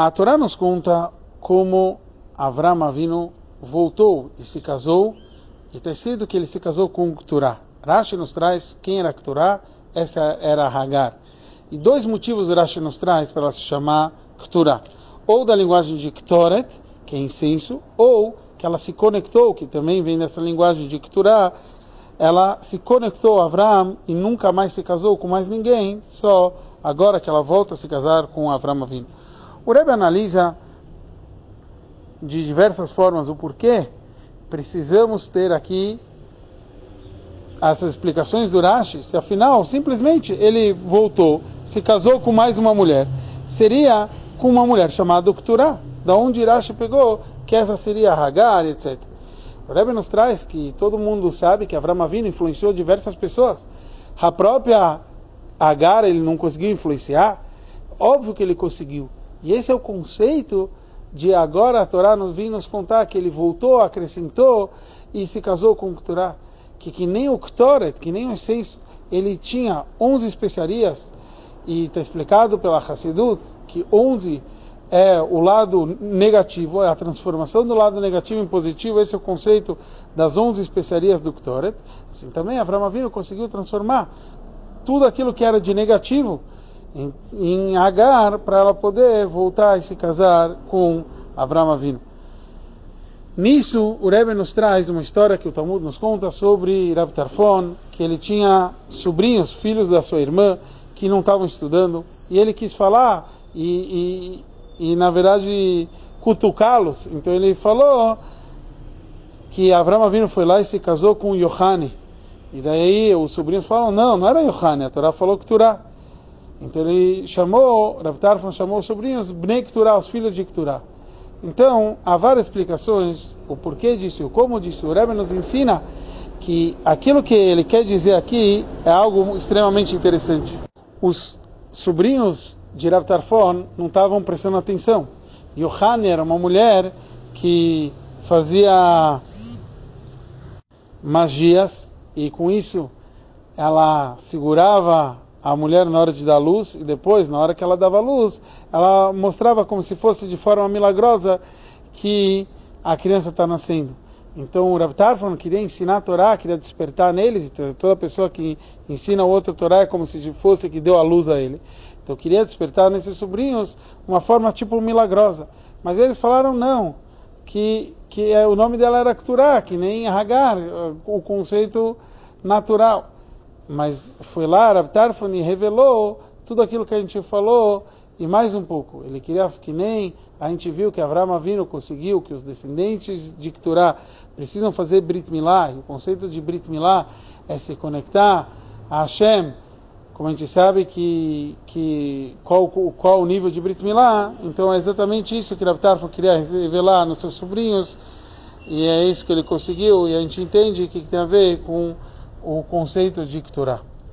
A Torá nos conta como Avram Avinu voltou e se casou, e está escrito que ele se casou com Kturá. Rashi nos traz quem era Kturá, essa era Hagar. E dois motivos Rashi nos traz para ela se chamar Kturá. Ou da linguagem de Ktoret, que é incenso, ou que ela se conectou, que também vem dessa linguagem de Kturá, ela se conectou a Avram e nunca mais se casou com mais ninguém, só agora que ela volta a se casar com Avram Avinu. O Rebbe analisa de diversas formas o porquê precisamos ter aqui essas explicações do Rashi, se afinal simplesmente ele voltou, se casou com mais uma mulher, seria com uma mulher chamada Ukturá, da onde Rashi pegou que essa seria Hagar, etc. O Rebbe nos traz que todo mundo sabe que Avram Avinu influenciou diversas pessoas. A própria Agar ele não conseguiu influenciar? Óbvio que ele conseguiu. E esse é o conceito de agora a Torá nos vem nos contar que ele voltou, acrescentou e se casou com o Torá. Que, que nem o Ktoret, que nem o incenso, ele tinha 11 especiarias e está explicado pela Hassidut que 11 é o lado negativo, é a transformação do lado negativo em positivo, esse é o conceito das 11 especiarias do Ktoret. Assim também Avram Avinu conseguiu transformar tudo aquilo que era de negativo em, em Agar para ela poder voltar e se casar com Avram Avinu. Nisso, o Rebbe nos traz uma história que o Talmud nos conta sobre Rav Tarfon, que ele tinha sobrinhos, filhos da sua irmã, que não estavam estudando, e ele quis falar e, e, e na verdade, cutucá-los. Então ele falou que Avram Avinu foi lá e se casou com Yohane. E daí os sobrinhos falam, não, não era Yohane, a Torá falou que Turá. Então ele chamou, Rav Tarfon chamou os sobrinhos Bnei Kturá, os filhos de Kturá. Então, há várias explicações, o porquê disso, o como disso. O Rebbe nos ensina que aquilo que ele quer dizer aqui é algo extremamente interessante. Os sobrinhos de Rav Tarfon não estavam prestando atenção. Yohane era uma mulher que fazia magias e com isso ela segurava a mulher na hora de dar luz e depois, na hora que ela dava luz, ela mostrava como se fosse de forma milagrosa que a criança está nascendo. Então o Rav Tarfon queria ensinar a Torá, queria despertar neles, toda pessoa que ensina o outro a Torá é como se fosse que deu a luz a ele. Então queria despertar nesses sobrinhos uma forma tipo milagrosa. Mas eles falaram não, que, que é, o nome dela era Torá, que nem Hagar, o conceito natural. Mas foi lá, Rav Tarfon revelou tudo aquilo que a gente falou e mais um pouco. Ele queria que nem a gente viu que Avraham Avinu conseguiu que os descendentes de Keturah precisam fazer Brit Milá. E o conceito de Brit Milá é se conectar a Hashem. Como a gente sabe que, que qual, qual o nível de Brit Milá, então é exatamente isso que Rav Tarfon queria revelar nos seus sobrinhos. E é isso que ele conseguiu. E a gente entende que tem a ver com o conceito de Keturah.